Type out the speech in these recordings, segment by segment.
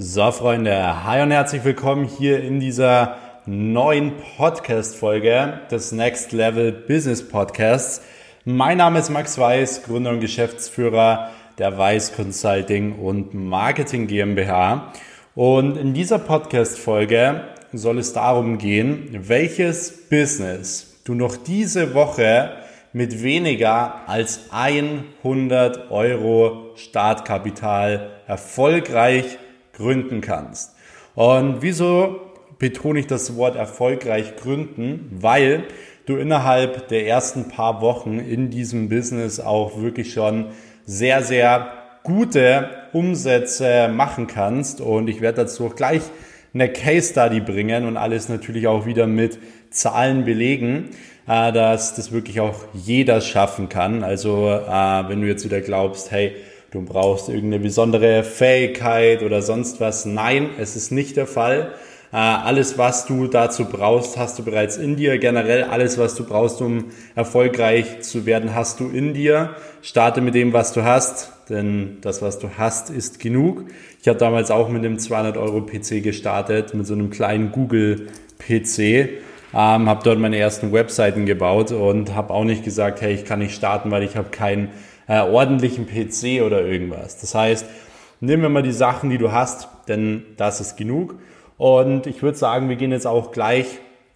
So, Freunde, hi und herzlich willkommen hier in dieser neuen Podcast-Folge des Next Level Business Podcasts. Mein Name ist Max Weiß, Gründer und Geschäftsführer der Weiß Consulting und Marketing GmbH. Und in dieser Podcast-Folge soll es darum gehen, welches Business du noch diese Woche mit weniger als 100 Euro Startkapital erfolgreich gründen kannst. Und wieso betone ich das Wort erfolgreich gründen? Weil du innerhalb der ersten paar Wochen in diesem Business auch wirklich schon sehr, sehr gute Umsätze machen kannst. Und ich werde dazu auch gleich eine Case Study bringen und alles natürlich auch wieder mit Zahlen belegen, äh, dass das wirklich auch jeder schaffen kann. Also äh, wenn du jetzt wieder glaubst, hey, du brauchst irgendeine besondere Fähigkeit oder sonst was. Nein, es ist nicht der Fall. Äh, alles, was du dazu brauchst, hast du bereits in dir. Generell alles, was du brauchst, um erfolgreich zu werden, hast du in dir. Starte mit dem, was du hast, denn das, was du hast, ist genug. Ich habe damals auch mit einem 200 Euro PC gestartet, mit so einem kleinen Google PC. Ähm, habe dort meine ersten Webseiten gebaut und habe auch nicht gesagt, hey, ich kann nicht starten, weil ich habe keinen äh, ordentlichen PC oder irgendwas. Das heißt, wir mal die Sachen, die du hast, denn das ist genug. Und ich würde sagen, wir gehen jetzt auch gleich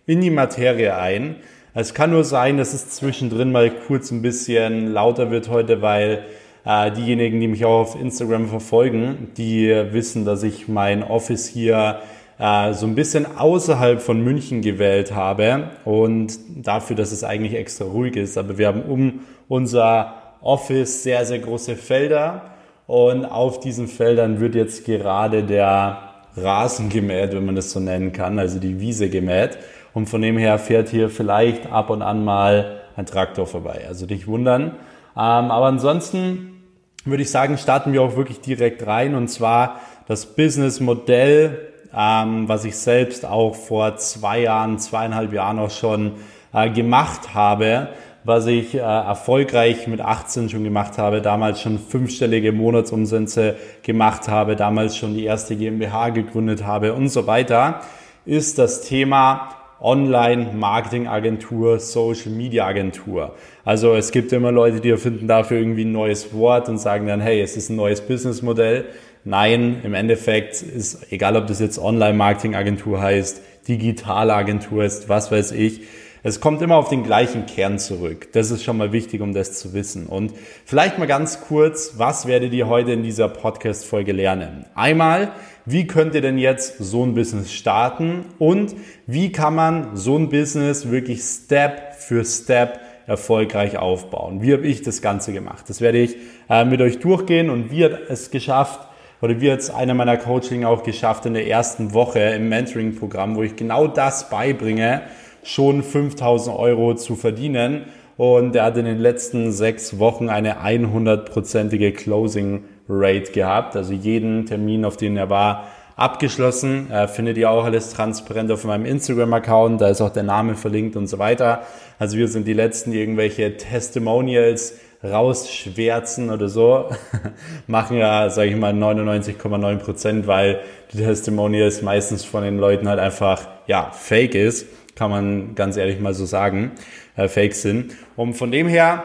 in die Materie ein. Es kann nur sein, dass es zwischendrin mal kurz ein bisschen lauter wird heute, weil äh, diejenigen, die mich auch auf Instagram verfolgen, die wissen, dass ich mein Office hier äh, so ein bisschen außerhalb von München gewählt habe und dafür, dass es eigentlich extra ruhig ist. Aber wir haben um unser Office sehr, sehr große Felder und auf diesen Feldern wird jetzt gerade der Rasen gemäht, wenn man das so nennen kann, also die Wiese gemäht. Und von dem her fährt hier vielleicht ab und an mal ein Traktor vorbei. Also nicht wundern. Ähm, aber ansonsten würde ich sagen, starten wir auch wirklich direkt rein. Und zwar das Businessmodell, ähm, was ich selbst auch vor zwei Jahren, zweieinhalb Jahren auch schon äh, gemacht habe, was ich äh, erfolgreich mit 18 schon gemacht habe, damals schon fünfstellige Monatsumsätze gemacht habe, damals schon die erste GmbH gegründet habe und so weiter, ist das Thema Online-Marketing-Agentur, Social-Media-Agentur. Also es gibt immer Leute, die erfinden dafür irgendwie ein neues Wort und sagen dann, hey, es ist ein neues Businessmodell. Nein, im Endeffekt ist, egal ob das jetzt Online-Marketing-Agentur heißt, digitale Agentur ist, was weiß ich, es kommt immer auf den gleichen Kern zurück. Das ist schon mal wichtig, um das zu wissen. Und vielleicht mal ganz kurz, was werdet ihr heute in dieser Podcast-Folge lernen? Einmal, wie könnt ihr denn jetzt so ein Business starten? Und wie kann man so ein Business wirklich Step für Step erfolgreich aufbauen? Wie habe ich das Ganze gemacht? Das werde ich äh, mit euch durchgehen und wie hat es geschafft, oder wie hat es einer meiner Coaching auch geschafft in der ersten Woche im Mentoring-Programm, wo ich genau das beibringe, schon 5000 Euro zu verdienen. Und er hat in den letzten sechs Wochen eine 100-prozentige Closing Rate gehabt. Also jeden Termin, auf den er war, abgeschlossen. Äh, findet ihr auch alles transparent auf meinem Instagram-Account. Da ist auch der Name verlinkt und so weiter. Also wir sind die Letzten, die irgendwelche Testimonials rausschwärzen oder so. Machen ja, sage ich mal, 99,9 Prozent, weil die Testimonials meistens von den Leuten halt einfach, ja, fake ist kann man ganz ehrlich mal so sagen, äh, fake sind. Und von dem her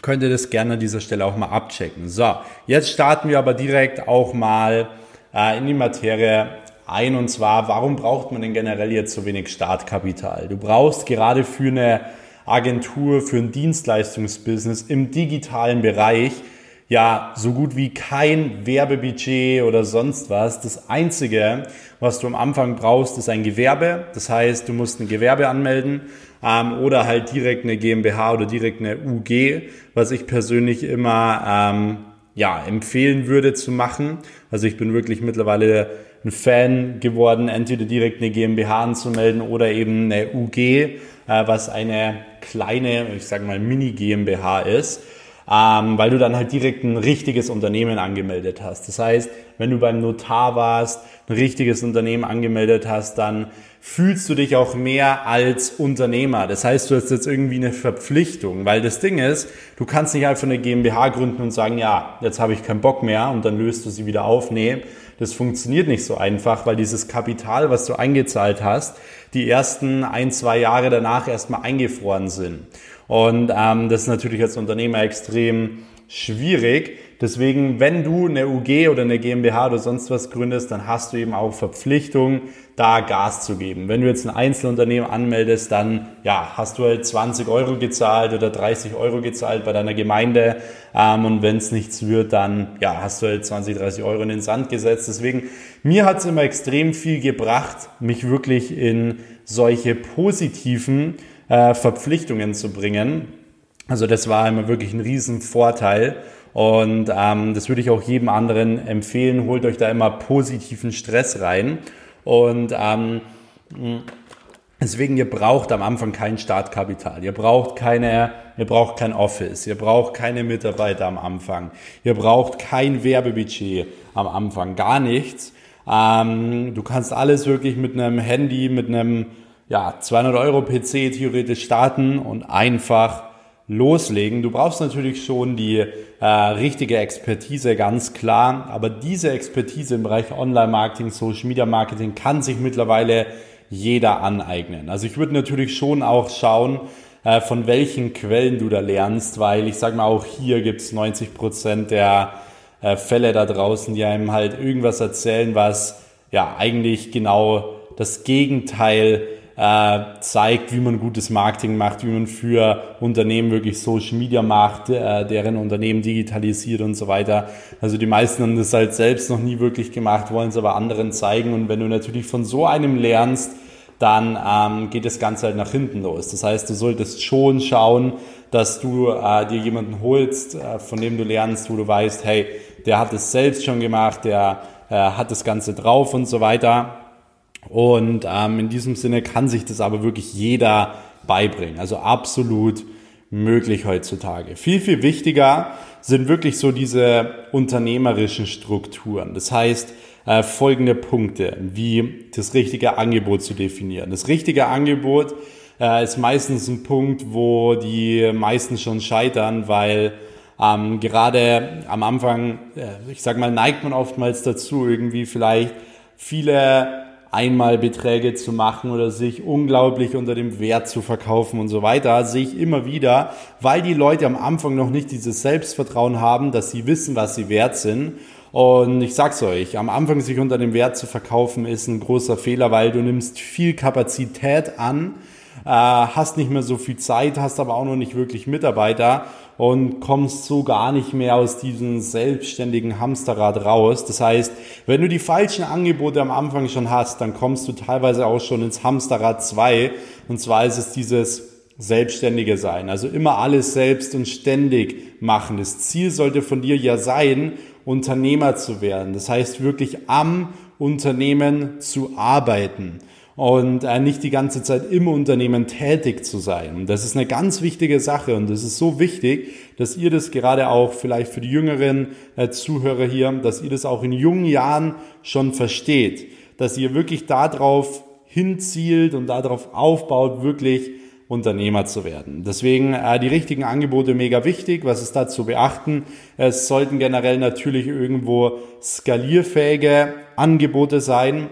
könnt ihr das gerne an dieser Stelle auch mal abchecken. So, jetzt starten wir aber direkt auch mal äh, in die Materie ein und zwar, warum braucht man denn generell jetzt so wenig Startkapital? Du brauchst gerade für eine Agentur, für ein Dienstleistungsbusiness im digitalen Bereich ja so gut wie kein Werbebudget oder sonst was. Das Einzige, was du am Anfang brauchst, ist ein Gewerbe. Das heißt, du musst ein Gewerbe anmelden ähm, oder halt direkt eine GmbH oder direkt eine UG, was ich persönlich immer ähm, ja, empfehlen würde zu machen. Also ich bin wirklich mittlerweile ein Fan geworden, entweder direkt eine GmbH anzumelden oder eben eine UG, äh, was eine kleine, ich sage mal Mini GmbH ist ähm, weil du dann halt direkt ein richtiges Unternehmen angemeldet hast. Das heißt, wenn du beim Notar warst, ein richtiges Unternehmen angemeldet hast, dann fühlst du dich auch mehr als Unternehmer. Das heißt, du hast jetzt irgendwie eine Verpflichtung, weil das Ding ist, du kannst nicht einfach eine GmbH gründen und sagen, ja, jetzt habe ich keinen Bock mehr und dann löst du sie wieder auf. Nee, das funktioniert nicht so einfach, weil dieses Kapital, was du eingezahlt hast, die ersten ein, zwei Jahre danach erstmal eingefroren sind. Und ähm, das ist natürlich als Unternehmer extrem schwierig. Deswegen, wenn du eine UG oder eine GmbH oder sonst was gründest, dann hast du eben auch Verpflichtung, da Gas zu geben. Wenn du jetzt ein Einzelunternehmen anmeldest, dann ja, hast du halt 20 Euro gezahlt oder 30 Euro gezahlt bei deiner Gemeinde. Ähm, und wenn es nichts wird, dann ja, hast du halt 20, 30 Euro in den Sand gesetzt. Deswegen, mir hat es immer extrem viel gebracht, mich wirklich in solche positiven äh, Verpflichtungen zu bringen. Also das war immer wirklich ein Riesenvorteil. Und ähm, das würde ich auch jedem anderen empfehlen. Holt euch da immer positiven Stress rein. Und ähm, deswegen, ihr braucht am Anfang kein Startkapital. Ihr braucht keine, ihr braucht kein Office. Ihr braucht keine Mitarbeiter am Anfang. Ihr braucht kein Werbebudget am Anfang. Gar nichts. Ähm, du kannst alles wirklich mit einem Handy, mit einem ja, 200 Euro PC theoretisch starten und einfach loslegen. Du brauchst natürlich schon die äh, richtige Expertise, ganz klar. Aber diese Expertise im Bereich Online-Marketing, Social-Media-Marketing kann sich mittlerweile jeder aneignen. Also ich würde natürlich schon auch schauen, äh, von welchen Quellen du da lernst, weil ich sage mal, auch hier gibt es 90 Prozent der äh, Fälle da draußen, die einem halt irgendwas erzählen, was ja eigentlich genau das Gegenteil äh, zeigt, wie man gutes Marketing macht, wie man für Unternehmen wirklich Social Media macht, äh, deren Unternehmen digitalisiert und so weiter. Also die meisten haben das halt selbst noch nie wirklich gemacht, wollen es aber anderen zeigen. Und wenn du natürlich von so einem lernst, dann ähm, geht das Ganze halt nach hinten los. Das heißt, du solltest schon schauen, dass du äh, dir jemanden holst, äh, von dem du lernst, wo du weißt, hey, der hat es selbst schon gemacht, der äh, hat das Ganze drauf und so weiter. Und ähm, in diesem Sinne kann sich das aber wirklich jeder beibringen. Also absolut möglich heutzutage. Viel, viel wichtiger sind wirklich so diese unternehmerischen Strukturen. Das heißt, äh, folgende Punkte, wie das richtige Angebot zu definieren. Das richtige Angebot äh, ist meistens ein Punkt, wo die meisten schon scheitern, weil ähm, gerade am Anfang, äh, ich sag mal, neigt man oftmals dazu, irgendwie vielleicht viele Einmalbeträge zu machen oder sich unglaublich unter dem Wert zu verkaufen und so weiter, sehe ich immer wieder, weil die Leute am Anfang noch nicht dieses Selbstvertrauen haben, dass sie wissen, was sie wert sind. Und ich sag's euch, am Anfang sich unter dem Wert zu verkaufen ist ein großer Fehler, weil du nimmst viel Kapazität an, äh, hast nicht mehr so viel Zeit, hast aber auch noch nicht wirklich Mitarbeiter und kommst so gar nicht mehr aus diesem selbstständigen Hamsterrad raus. Das heißt, wenn du die falschen Angebote am Anfang schon hast, dann kommst du teilweise auch schon ins Hamsterrad 2. Und zwar ist es dieses Selbstständige sein. Also immer alles selbst und ständig machen. Das Ziel sollte von dir ja sein, Unternehmer zu werden. Das heißt wirklich am Unternehmen zu arbeiten und äh, nicht die ganze Zeit im Unternehmen tätig zu sein. Das ist eine ganz wichtige Sache und es ist so wichtig, dass ihr das gerade auch vielleicht für die jüngeren äh, Zuhörer hier, dass ihr das auch in jungen Jahren schon versteht, dass ihr wirklich darauf hinzielt und darauf aufbaut, wirklich Unternehmer zu werden. Deswegen äh, die richtigen Angebote mega wichtig. Was ist da zu beachten? Es sollten generell natürlich irgendwo skalierfähige Angebote sein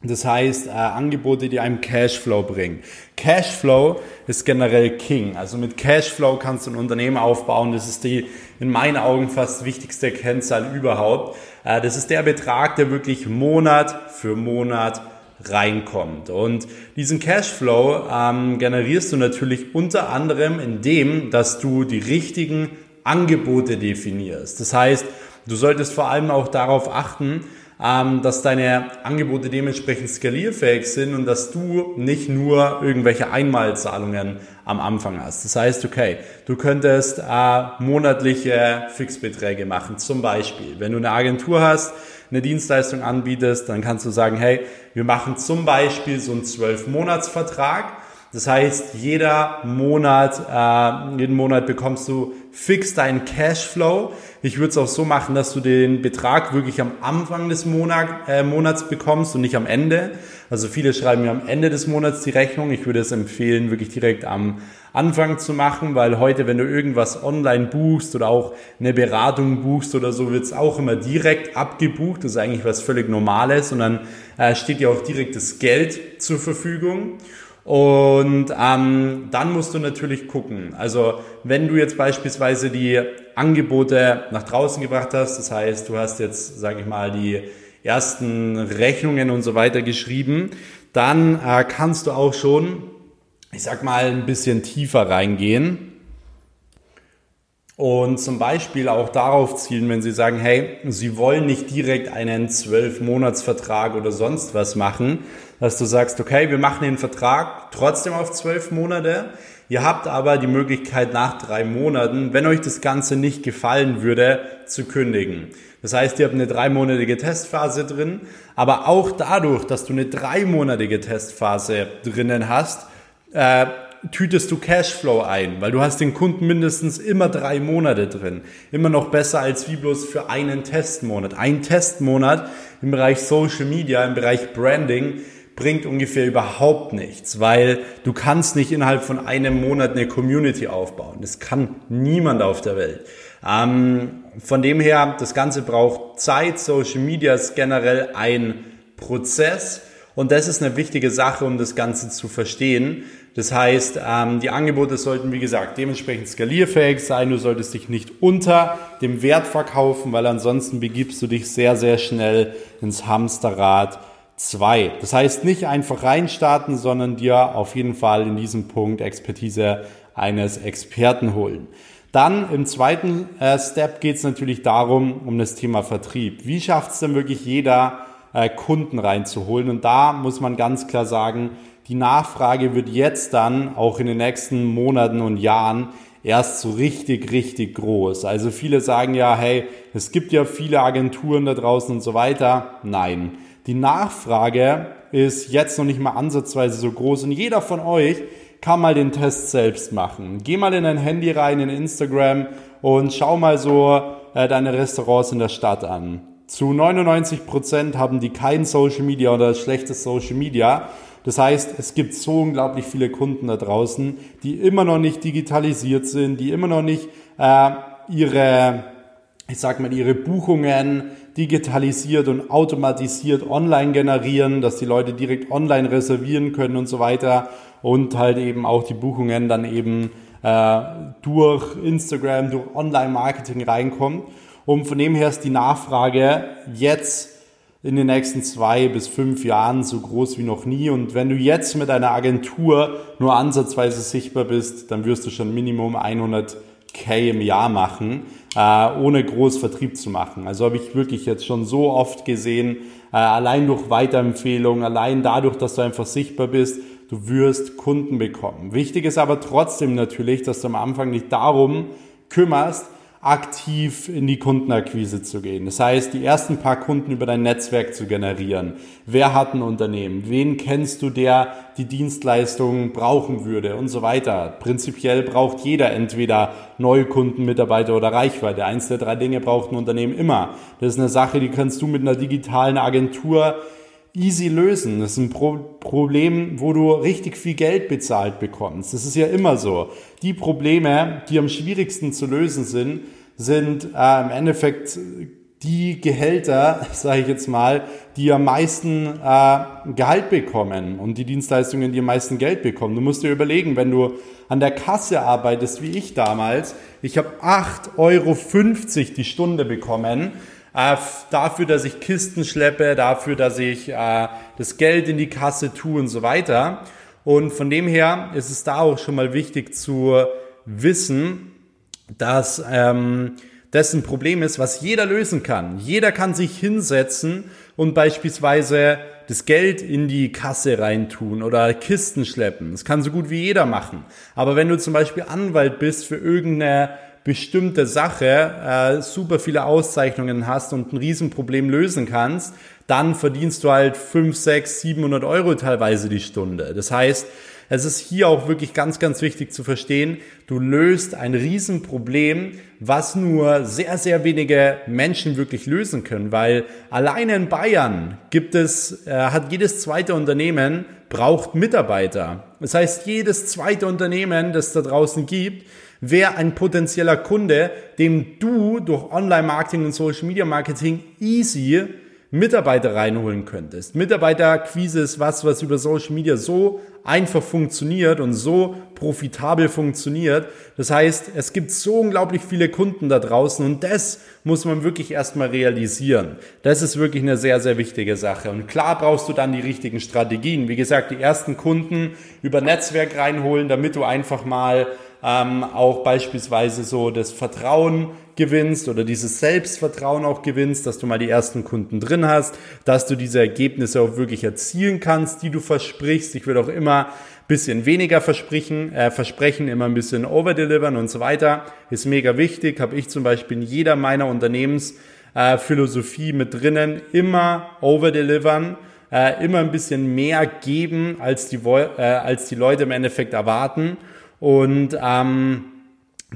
das heißt, äh, Angebote, die einem Cashflow bringen. Cashflow ist generell King. Also mit Cashflow kannst du ein Unternehmen aufbauen. Das ist die in meinen Augen fast wichtigste Kennzahl überhaupt. Äh, das ist der Betrag, der wirklich Monat für Monat reinkommt. Und diesen Cashflow ähm, generierst du natürlich unter anderem indem, dass du die richtigen Angebote definierst. Das heißt, du solltest vor allem auch darauf achten, dass deine Angebote dementsprechend skalierfähig sind und dass du nicht nur irgendwelche Einmalzahlungen am Anfang hast. Das heißt, okay, du könntest äh, monatliche Fixbeträge machen. Zum Beispiel, wenn du eine Agentur hast, eine Dienstleistung anbietest, dann kannst du sagen, hey, wir machen zum Beispiel so einen 12-Monats-Vertrag Das heißt, jeder Monat, äh, jeden Monat bekommst du fix deinen Cashflow. Ich würde es auch so machen, dass du den Betrag wirklich am Anfang des Monat, äh, Monats bekommst und nicht am Ende. Also viele schreiben mir am Ende des Monats die Rechnung. Ich würde es empfehlen, wirklich direkt am Anfang zu machen, weil heute, wenn du irgendwas online buchst oder auch eine Beratung buchst oder so, wird es auch immer direkt abgebucht. Das ist eigentlich was völlig Normales und dann äh, steht dir auch direkt das Geld zur Verfügung. Und ähm, dann musst du natürlich gucken. Also wenn du jetzt beispielsweise die Angebote nach draußen gebracht hast, das heißt, du hast jetzt, sage ich mal, die ersten Rechnungen und so weiter geschrieben, dann äh, kannst du auch schon, ich sag mal, ein bisschen tiefer reingehen und zum Beispiel auch darauf zielen, wenn Sie sagen, hey, Sie wollen nicht direkt einen Zwölf-Monats-Vertrag oder sonst was machen, dass du sagst, okay, wir machen den Vertrag trotzdem auf zwölf Monate. Ihr habt aber die Möglichkeit nach drei Monaten, wenn euch das Ganze nicht gefallen würde, zu kündigen. Das heißt, ihr habt eine dreimonatige Testphase drin, aber auch dadurch, dass du eine dreimonatige Testphase drinnen hast, äh, tütest du Cashflow ein, weil du hast den Kunden mindestens immer drei Monate drin. Immer noch besser als wie bloß für einen Testmonat. Ein Testmonat im Bereich Social Media, im Bereich Branding bringt ungefähr überhaupt nichts, weil du kannst nicht innerhalb von einem Monat eine Community aufbauen. Das kann niemand auf der Welt. Ähm, von dem her, das Ganze braucht Zeit. Social Media ist generell ein Prozess und das ist eine wichtige Sache, um das Ganze zu verstehen. Das heißt, ähm, die Angebote sollten, wie gesagt, dementsprechend skalierfähig sein. Du solltest dich nicht unter dem Wert verkaufen, weil ansonsten begibst du dich sehr, sehr schnell ins Hamsterrad 2. Das heißt, nicht einfach reinstarten, sondern dir auf jeden Fall in diesem Punkt Expertise eines Experten holen. Dann im zweiten äh, Step geht es natürlich darum, um das Thema Vertrieb. Wie schafft es denn wirklich jeder, äh, Kunden reinzuholen? Und da muss man ganz klar sagen, die Nachfrage wird jetzt dann auch in den nächsten Monaten und Jahren erst so richtig, richtig groß. Also viele sagen ja, hey, es gibt ja viele Agenturen da draußen und so weiter. Nein, die Nachfrage ist jetzt noch nicht mal ansatzweise so groß und jeder von euch kann mal den Test selbst machen. Geh mal in dein Handy rein, in Instagram und schau mal so äh, deine Restaurants in der Stadt an. Zu 99 Prozent haben die kein Social Media oder schlechtes Social Media das heißt, es gibt so unglaublich viele Kunden da draußen, die immer noch nicht digitalisiert sind, die immer noch nicht äh, ihre, ich sag mal, ihre Buchungen digitalisiert und automatisiert online generieren, dass die Leute direkt online reservieren können und so weiter und halt eben auch die Buchungen dann eben äh, durch Instagram, durch Online-Marketing reinkommen. Und von dem her ist die Nachfrage jetzt in den nächsten zwei bis fünf Jahren so groß wie noch nie. Und wenn du jetzt mit einer Agentur nur ansatzweise sichtbar bist, dann wirst du schon Minimum 100k im Jahr machen, äh, ohne groß Vertrieb zu machen. Also habe ich wirklich jetzt schon so oft gesehen, äh, allein durch Weiterempfehlungen, allein dadurch, dass du einfach sichtbar bist, du wirst Kunden bekommen. Wichtig ist aber trotzdem natürlich, dass du am Anfang nicht darum kümmerst, aktiv in die Kundenakquise zu gehen. Das heißt, die ersten paar Kunden über dein Netzwerk zu generieren. Wer hat ein Unternehmen? Wen kennst du, der die Dienstleistungen brauchen würde und so weiter. Prinzipiell braucht jeder entweder neue Kunden, Mitarbeiter oder Reichweite. Eins der drei Dinge braucht ein Unternehmen immer. Das ist eine Sache, die kannst du mit einer digitalen Agentur easy lösen. Das ist ein Pro Problem, wo du richtig viel Geld bezahlt bekommst. Das ist ja immer so. Die Probleme, die am schwierigsten zu lösen sind, sind äh, im Endeffekt die Gehälter, sage ich jetzt mal, die am meisten äh, Gehalt bekommen und die Dienstleistungen, die am meisten Geld bekommen. Du musst dir überlegen, wenn du an der Kasse arbeitest, wie ich damals, ich habe 8,50 Euro die Stunde bekommen äh, dafür, dass ich Kisten schleppe, dafür, dass ich äh, das Geld in die Kasse tue und so weiter. Und von dem her ist es da auch schon mal wichtig zu wissen, dass ähm, das ein Problem ist, was jeder lösen kann. Jeder kann sich hinsetzen und beispielsweise das Geld in die Kasse reintun oder Kisten schleppen. Das kann so gut wie jeder machen. Aber wenn du zum Beispiel Anwalt bist für irgendeine bestimmte Sache äh, super viele Auszeichnungen hast und ein Riesenproblem lösen kannst, dann verdienst du halt 5, 6, 700 Euro teilweise die Stunde. Das heißt, es ist hier auch wirklich ganz, ganz wichtig zu verstehen, du löst ein Riesenproblem, was nur sehr, sehr wenige Menschen wirklich lösen können, weil alleine in Bayern gibt es, äh, hat jedes zweite Unternehmen braucht Mitarbeiter. Das heißt, jedes zweite Unternehmen, das da draußen gibt, wäre ein potenzieller Kunde, dem du durch Online-Marketing und Social-Media-Marketing easy Mitarbeiter reinholen könntest. Mitarbeiterquise ist was, was über Social Media so einfach funktioniert und so profitabel funktioniert. Das heißt, es gibt so unglaublich viele Kunden da draußen und das muss man wirklich erstmal realisieren. Das ist wirklich eine sehr, sehr wichtige Sache. Und klar brauchst du dann die richtigen Strategien. Wie gesagt, die ersten Kunden über Netzwerk reinholen, damit du einfach mal ähm, auch beispielsweise so das Vertrauen gewinnst oder dieses Selbstvertrauen auch gewinnst, dass du mal die ersten Kunden drin hast, dass du diese Ergebnisse auch wirklich erzielen kannst, die du versprichst. Ich würde auch immer bisschen weniger versprechen, äh, versprechen, immer ein bisschen overdelivern und so weiter. Ist mega wichtig. Habe ich zum Beispiel in jeder meiner Unternehmensphilosophie äh, mit drinnen. Immer overdelivern. Äh, immer ein bisschen mehr geben, als die, äh, als die Leute im Endeffekt erwarten. Und ähm,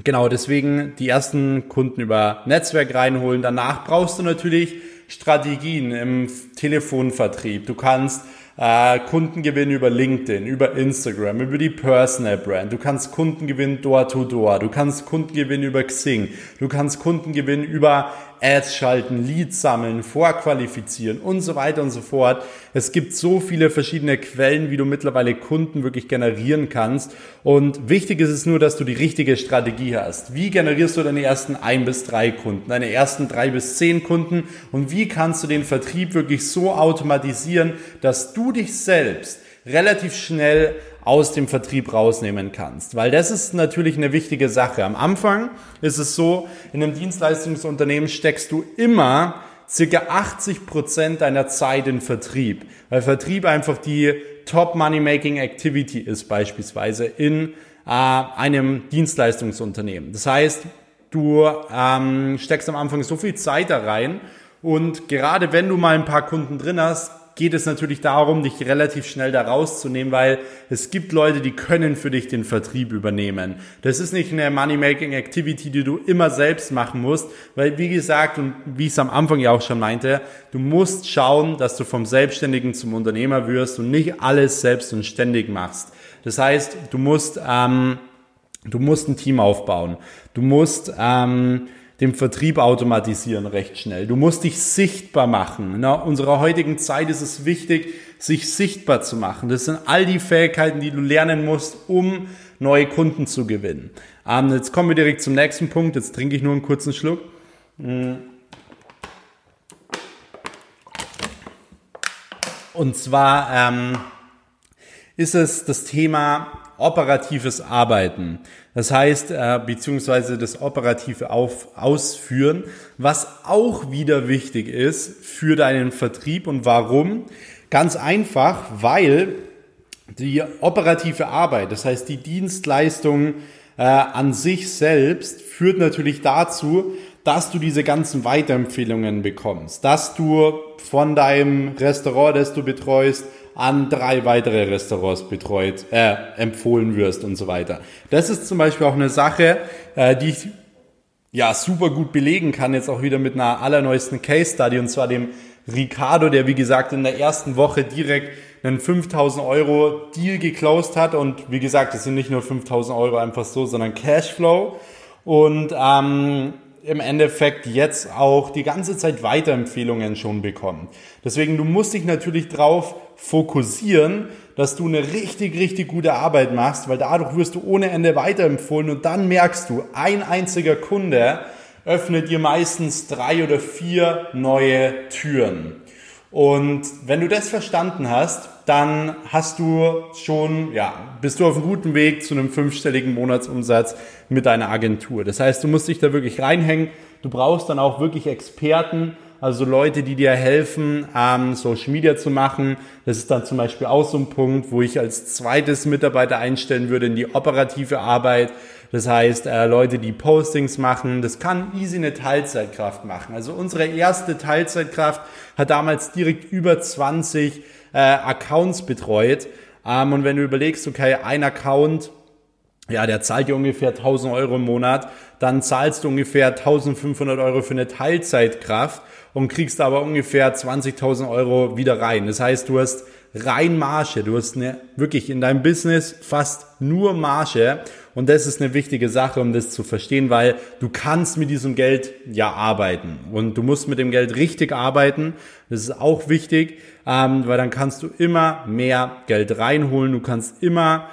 genau deswegen die ersten Kunden über Netzwerk reinholen. Danach brauchst du natürlich Strategien im Telefonvertrieb. Du kannst äh, Kunden gewinnen über LinkedIn, über Instagram, über die Personal Brand. Du kannst Kunden gewinnen door to door. Du kannst Kunden gewinnen über Xing. Du kannst Kunden gewinnen über Ads schalten, Leads sammeln, vorqualifizieren und so weiter und so fort. Es gibt so viele verschiedene Quellen, wie du mittlerweile Kunden wirklich generieren kannst. Und wichtig ist es nur, dass du die richtige Strategie hast. Wie generierst du deine ersten ein bis drei Kunden, deine ersten drei bis zehn Kunden und wie kannst du den Vertrieb wirklich so automatisieren, dass du dich selbst relativ schnell aus dem Vertrieb rausnehmen kannst. Weil das ist natürlich eine wichtige Sache. Am Anfang ist es so, in einem Dienstleistungsunternehmen steckst du immer circa 80 Prozent deiner Zeit in Vertrieb. Weil Vertrieb einfach die Top Money Making Activity ist beispielsweise in äh, einem Dienstleistungsunternehmen. Das heißt, du ähm, steckst am Anfang so viel Zeit da rein und gerade wenn du mal ein paar Kunden drin hast, geht es natürlich darum, dich relativ schnell da rauszunehmen, weil es gibt Leute, die können für dich den Vertrieb übernehmen. Das ist nicht eine Money-Making-Activity, die du immer selbst machen musst, weil wie gesagt und wie ich es am Anfang ja auch schon meinte, du musst schauen, dass du vom Selbstständigen zum Unternehmer wirst und nicht alles selbst und ständig machst. Das heißt, du musst, ähm, du musst ein Team aufbauen. Du musst ähm, dem Vertrieb automatisieren recht schnell. Du musst dich sichtbar machen. In unserer heutigen Zeit ist es wichtig, sich sichtbar zu machen. Das sind all die Fähigkeiten, die du lernen musst, um neue Kunden zu gewinnen. Ähm, jetzt kommen wir direkt zum nächsten Punkt. Jetzt trinke ich nur einen kurzen Schluck. Mm. Und zwar ähm, ist es das Thema operatives Arbeiten. Das heißt, äh, beziehungsweise das operative Auf Ausführen, was auch wieder wichtig ist für deinen Vertrieb. Und warum? Ganz einfach, weil die operative Arbeit, das heißt die Dienstleistung äh, an sich selbst, führt natürlich dazu, dass du diese ganzen Weiterempfehlungen bekommst, dass du von deinem Restaurant, das du betreust, an drei weitere Restaurants betreut, äh, empfohlen wirst und so weiter. Das ist zum Beispiel auch eine Sache, äh, die ich ja super gut belegen kann, jetzt auch wieder mit einer allerneuesten Case Study und zwar dem Ricardo, der wie gesagt in der ersten Woche direkt einen 5000 Euro Deal geclosed hat und wie gesagt, das sind nicht nur 5000 Euro einfach so, sondern Cashflow und ähm, im Endeffekt jetzt auch die ganze Zeit Weiterempfehlungen schon bekommen. Deswegen, du musst dich natürlich drauf fokussieren, dass du eine richtig, richtig gute Arbeit machst, weil dadurch wirst du ohne Ende weiterempfohlen und dann merkst du, ein einziger Kunde öffnet dir meistens drei oder vier neue Türen. Und wenn du das verstanden hast, dann hast du schon, ja, bist du auf einem guten Weg zu einem fünfstelligen Monatsumsatz mit deiner Agentur. Das heißt, du musst dich da wirklich reinhängen. Du brauchst dann auch wirklich Experten, also Leute, die dir helfen, ähm, Social Media zu machen. Das ist dann zum Beispiel auch so ein Punkt, wo ich als zweites Mitarbeiter einstellen würde in die operative Arbeit. Das heißt, äh, Leute, die Postings machen, das kann easy eine Teilzeitkraft machen. Also unsere erste Teilzeitkraft hat damals direkt über 20 äh, Accounts betreut. Ähm, und wenn du überlegst, okay, ein Account ja, der zahlt dir ungefähr 1000 Euro im Monat, dann zahlst du ungefähr 1500 Euro für eine Teilzeitkraft und kriegst aber ungefähr 20.000 Euro wieder rein. Das heißt, du hast rein Marge, du hast eine, wirklich in deinem Business fast nur Marge. Und das ist eine wichtige Sache, um das zu verstehen, weil du kannst mit diesem Geld ja arbeiten. Und du musst mit dem Geld richtig arbeiten. Das ist auch wichtig, ähm, weil dann kannst du immer mehr Geld reinholen, du kannst immer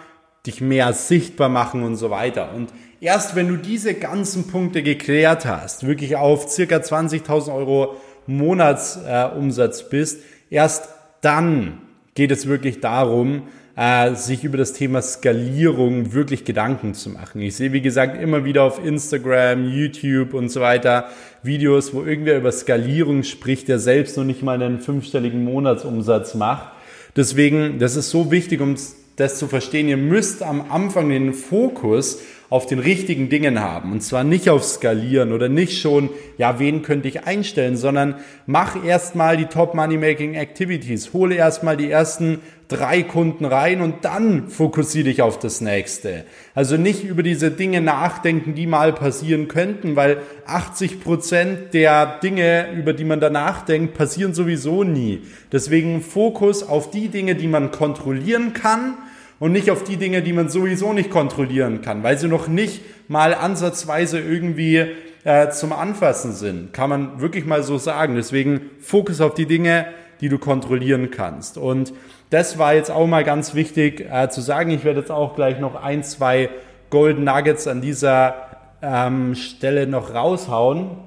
dich mehr sichtbar machen und so weiter. Und erst wenn du diese ganzen Punkte geklärt hast, wirklich auf circa 20.000 Euro Monatsumsatz äh, bist, erst dann geht es wirklich darum, äh, sich über das Thema Skalierung wirklich Gedanken zu machen. Ich sehe, wie gesagt, immer wieder auf Instagram, YouTube und so weiter Videos, wo irgendwer über Skalierung spricht, der selbst noch nicht mal einen fünfstelligen Monatsumsatz macht. Deswegen, das ist so wichtig, um das zu verstehen, ihr müsst am Anfang den Fokus auf den richtigen Dingen haben. Und zwar nicht auf Skalieren oder nicht schon, ja, wen könnte ich einstellen, sondern mach erstmal die Top Money Making Activities. Hole erstmal die ersten drei Kunden rein und dann fokussiere dich auf das nächste. Also nicht über diese Dinge nachdenken, die mal passieren könnten, weil 80 Prozent der Dinge, über die man da nachdenkt, passieren sowieso nie. Deswegen Fokus auf die Dinge, die man kontrollieren kann und nicht auf die Dinge, die man sowieso nicht kontrollieren kann, weil sie noch nicht mal ansatzweise irgendwie äh, zum Anfassen sind. Kann man wirklich mal so sagen. Deswegen Fokus auf die Dinge, die du kontrollieren kannst. Und das war jetzt auch mal ganz wichtig äh, zu sagen. Ich werde jetzt auch gleich noch ein, zwei Golden Nuggets an dieser ähm, Stelle noch raushauen.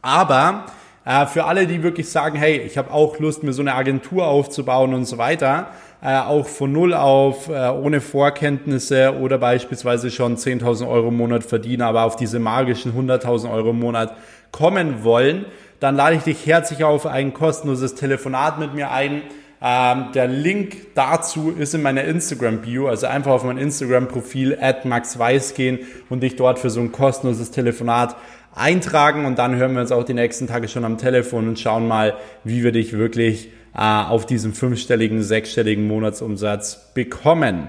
Aber äh, für alle, die wirklich sagen, hey, ich habe auch Lust, mir so eine Agentur aufzubauen und so weiter, äh, auch von null auf, äh, ohne Vorkenntnisse oder beispielsweise schon 10.000 Euro im Monat verdienen, aber auf diese magischen 100.000 Euro im Monat kommen wollen, dann lade ich dich herzlich auf ein kostenloses Telefonat mit mir ein. Ähm, der Link dazu ist in meiner Instagram-Bio, also einfach auf mein Instagram-Profil at maxweiss gehen und dich dort für so ein kostenloses Telefonat eintragen und dann hören wir uns auch die nächsten Tage schon am Telefon und schauen mal, wie wir dich wirklich äh, auf diesen fünfstelligen, sechsstelligen Monatsumsatz bekommen.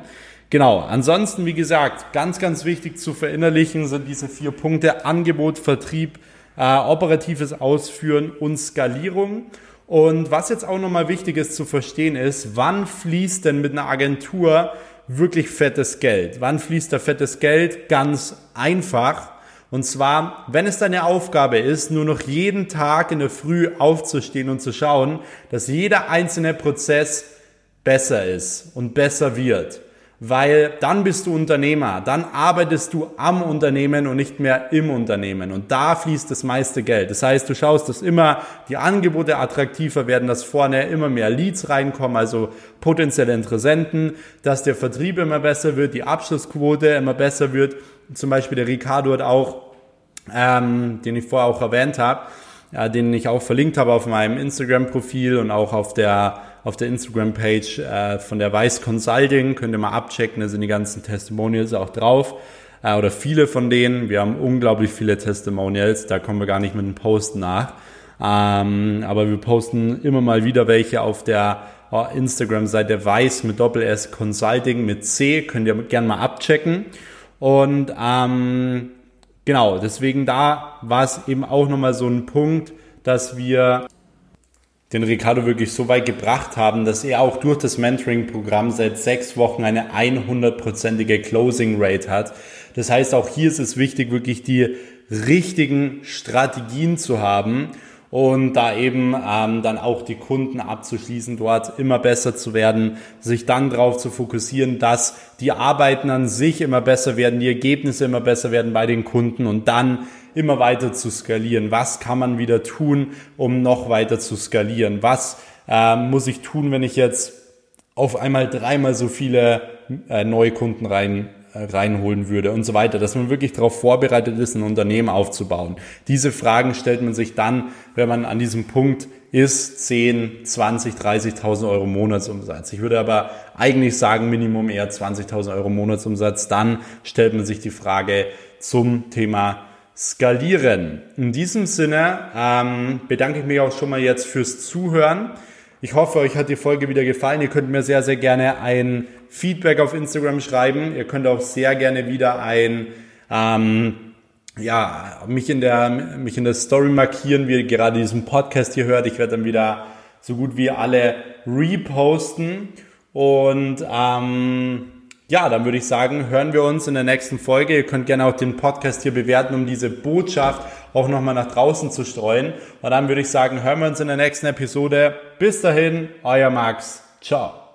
Genau, ansonsten, wie gesagt, ganz, ganz wichtig zu verinnerlichen sind diese vier Punkte Angebot, Vertrieb, äh, operatives Ausführen und Skalierung. Und was jetzt auch nochmal wichtig ist zu verstehen ist, wann fließt denn mit einer Agentur wirklich fettes Geld? Wann fließt da fettes Geld? Ganz einfach und zwar, wenn es deine Aufgabe ist, nur noch jeden Tag in der Früh aufzustehen und zu schauen, dass jeder einzelne Prozess besser ist und besser wird. Weil dann bist du Unternehmer, dann arbeitest du am Unternehmen und nicht mehr im Unternehmen. Und da fließt das meiste Geld. Das heißt, du schaust, dass immer die Angebote attraktiver werden, dass vorne immer mehr Leads reinkommen, also potenzielle Interessenten, dass der Vertrieb immer besser wird, die Abschlussquote immer besser wird zum Beispiel der Ricardo hat auch, ähm, den ich vorher auch erwähnt habe, äh, den ich auch verlinkt habe auf meinem Instagram-Profil und auch auf der auf der Instagram-Page äh, von der Weiß Consulting. Könnt ihr mal abchecken, da sind die ganzen Testimonials auch drauf. Äh, oder viele von denen. Wir haben unglaublich viele Testimonials, da kommen wir gar nicht mit dem Posten nach. Ähm, aber wir posten immer mal wieder welche auf der äh, Instagram-Seite Weiß mit Doppel S Consulting mit C. Könnt ihr gerne mal abchecken. Und ähm, genau, deswegen da war es eben auch nochmal so ein Punkt, dass wir den Ricardo wirklich so weit gebracht haben, dass er auch durch das Mentoring-Programm seit sechs Wochen eine 100-prozentige Closing Rate hat. Das heißt, auch hier ist es wichtig, wirklich die richtigen Strategien zu haben und da eben ähm, dann auch die Kunden abzuschließen, dort immer besser zu werden, sich dann darauf zu fokussieren, dass die Arbeiten an sich immer besser werden, die Ergebnisse immer besser werden bei den Kunden und dann immer weiter zu skalieren. Was kann man wieder tun, um noch weiter zu skalieren? Was äh, muss ich tun, wenn ich jetzt auf einmal dreimal so viele äh, neue Kunden rein reinholen würde und so weiter, dass man wirklich darauf vorbereitet ist, ein Unternehmen aufzubauen. Diese Fragen stellt man sich dann, wenn man an diesem Punkt ist, 10, 20, 30.000 Euro Monatsumsatz. Ich würde aber eigentlich sagen, Minimum eher 20.000 Euro Monatsumsatz. Dann stellt man sich die Frage zum Thema Skalieren. In diesem Sinne ähm, bedanke ich mich auch schon mal jetzt fürs Zuhören. Ich hoffe, euch hat die Folge wieder gefallen. Ihr könnt mir sehr, sehr gerne ein Feedback auf Instagram schreiben. Ihr könnt auch sehr gerne wieder ein, ähm, ja, mich in der, mich in der Story markieren, wie ihr gerade diesen Podcast hier hört. Ich werde dann wieder so gut wie alle reposten. Und ähm, ja, dann würde ich sagen, hören wir uns in der nächsten Folge. Ihr könnt gerne auch den Podcast hier bewerten, um diese Botschaft auch nochmal nach draußen zu streuen. Und dann würde ich sagen, hören wir uns in der nächsten Episode. Bis dahin, euer Max. Ciao.